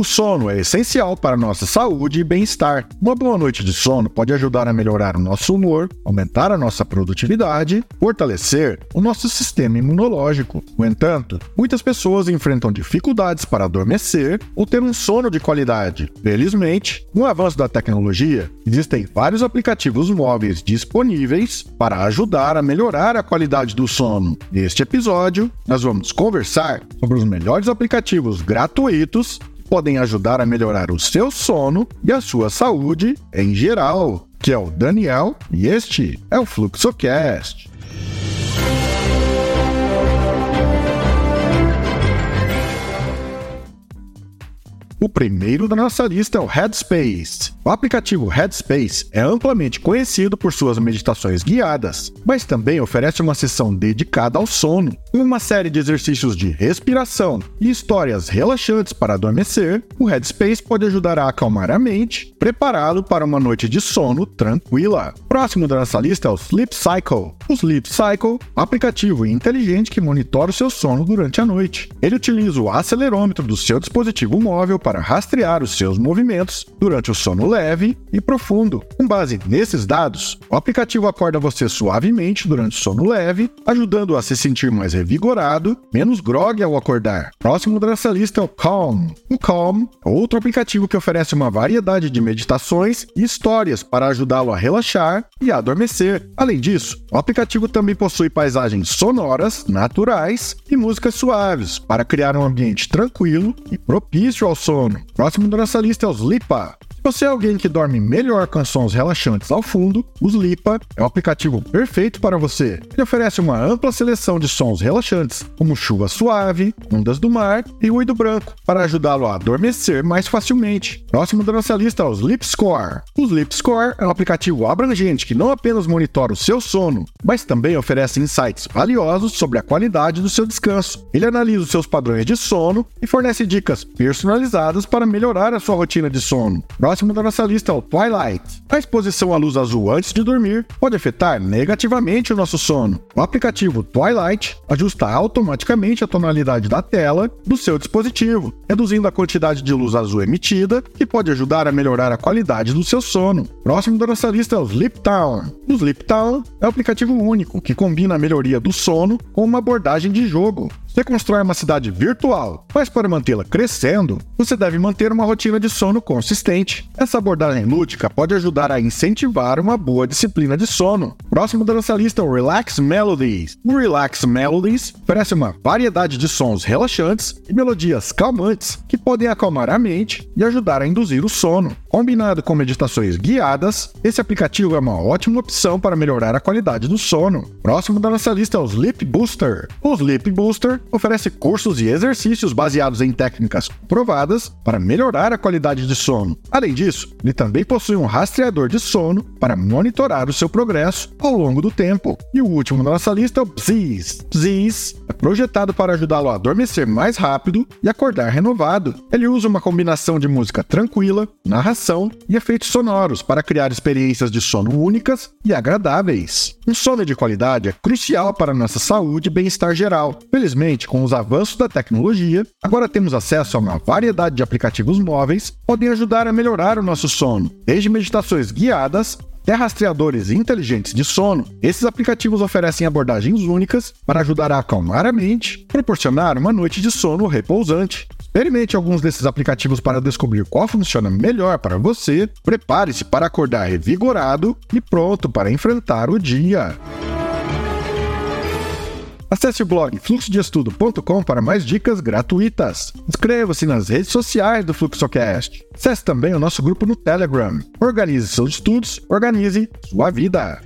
O sono é essencial para nossa saúde e bem-estar. Uma boa noite de sono pode ajudar a melhorar o nosso humor, aumentar a nossa produtividade, fortalecer o nosso sistema imunológico. No entanto, muitas pessoas enfrentam dificuldades para adormecer ou ter um sono de qualidade. Felizmente, com o avanço da tecnologia, existem vários aplicativos móveis disponíveis para ajudar a melhorar a qualidade do sono. Neste episódio, nós vamos conversar sobre os melhores aplicativos gratuitos podem ajudar a melhorar o seu sono e a sua saúde em geral, que é o Daniel e este é o FluxoCast. O primeiro da nossa lista é o Headspace. O aplicativo Headspace é amplamente conhecido por suas meditações guiadas, mas também oferece uma sessão dedicada ao sono, uma série de exercícios de respiração e histórias relaxantes para adormecer. O Headspace pode ajudar a acalmar a mente, prepará-lo para uma noite de sono tranquila. Próximo da nossa lista é o Sleep Cycle. O Sleep Cycle, aplicativo inteligente que monitora o seu sono durante a noite. Ele utiliza o acelerômetro do seu dispositivo móvel para rastrear os seus movimentos durante o sono leve e profundo. Com base nesses dados, o aplicativo acorda você suavemente durante o sono leve, ajudando a se sentir mais revigorado, menos grog ao acordar. Próximo dessa lista é o Calm. O Calm é outro aplicativo que oferece uma variedade de meditações e histórias para ajudá-lo a relaxar e a adormecer. Além disso, o aplicativo também possui paisagens sonoras, naturais e músicas suaves para criar um ambiente tranquilo e propício ao sono. Próximo da nossa lista é os Lipa. Se você é alguém que dorme melhor com sons relaxantes ao fundo, o Slipa é o aplicativo perfeito para você. Ele oferece uma ampla seleção de sons relaxantes, como chuva suave, ondas do mar e ruído branco, para ajudá-lo a adormecer mais facilmente. Próximo da nossa lista é o Sleep Score. O Sleep Score é um aplicativo abrangente que não apenas monitora o seu sono, mas também oferece insights valiosos sobre a qualidade do seu descanso. Ele analisa os seus padrões de sono e fornece dicas personalizadas para melhorar a sua rotina de sono próximo da nossa lista o Twilight. A exposição à luz azul antes de dormir pode afetar negativamente o nosso sono. O aplicativo Twilight ajusta automaticamente a tonalidade da tela do seu dispositivo, reduzindo a quantidade de luz azul emitida, que pode ajudar a melhorar a qualidade do seu sono. Próximo da nossa lista é o Sleep Town. O Sleep Town é um aplicativo único que combina a melhoria do sono com uma abordagem de jogo. Você constrói uma cidade virtual, mas para mantê-la crescendo, você deve manter uma rotina de sono consistente. Essa abordagem lúdica pode ajudar a incentivar uma boa disciplina de sono. Próximo da nossa lista o Relax Melodies. O Relax Melodies oferece uma variedade de sons relaxantes e melodias calmantes que podem acalmar a mente e ajudar a induzir o sono. Combinado com meditações guiadas, esse aplicativo é uma ótima opção para melhorar a qualidade do sono. Próximo da nossa lista é o Sleep Booster. O Sleep Booster oferece cursos e exercícios baseados em técnicas provadas para melhorar a qualidade de sono. Além disso, ele também possui um rastreador de sono para monitorar o seu progresso ao longo do tempo. E o último na nossa lista é o Bziz. Bziz é projetado para ajudá-lo a adormecer mais rápido e acordar renovado. Ele usa uma combinação de música tranquila, narração e efeitos sonoros para criar experiências de sono únicas e agradáveis. Um sono de qualidade é crucial para nossa saúde e bem-estar geral. Felizmente, com os avanços da tecnologia, agora temos acesso a uma variedade de aplicativos móveis que podem ajudar a melhorar o nosso sono, desde meditações guiadas até rastreadores inteligentes de sono, esses aplicativos oferecem abordagens únicas para ajudar a acalmar a mente, proporcionar uma noite de sono repousante. Experimente alguns desses aplicativos para descobrir qual funciona melhor para você. Prepare-se para acordar revigorado e pronto para enfrentar o dia. Acesse o blog fluxodeestudo.com para mais dicas gratuitas. Inscreva-se nas redes sociais do FluxoCast. Acesse também o nosso grupo no Telegram. Organize seus estudos, organize sua vida.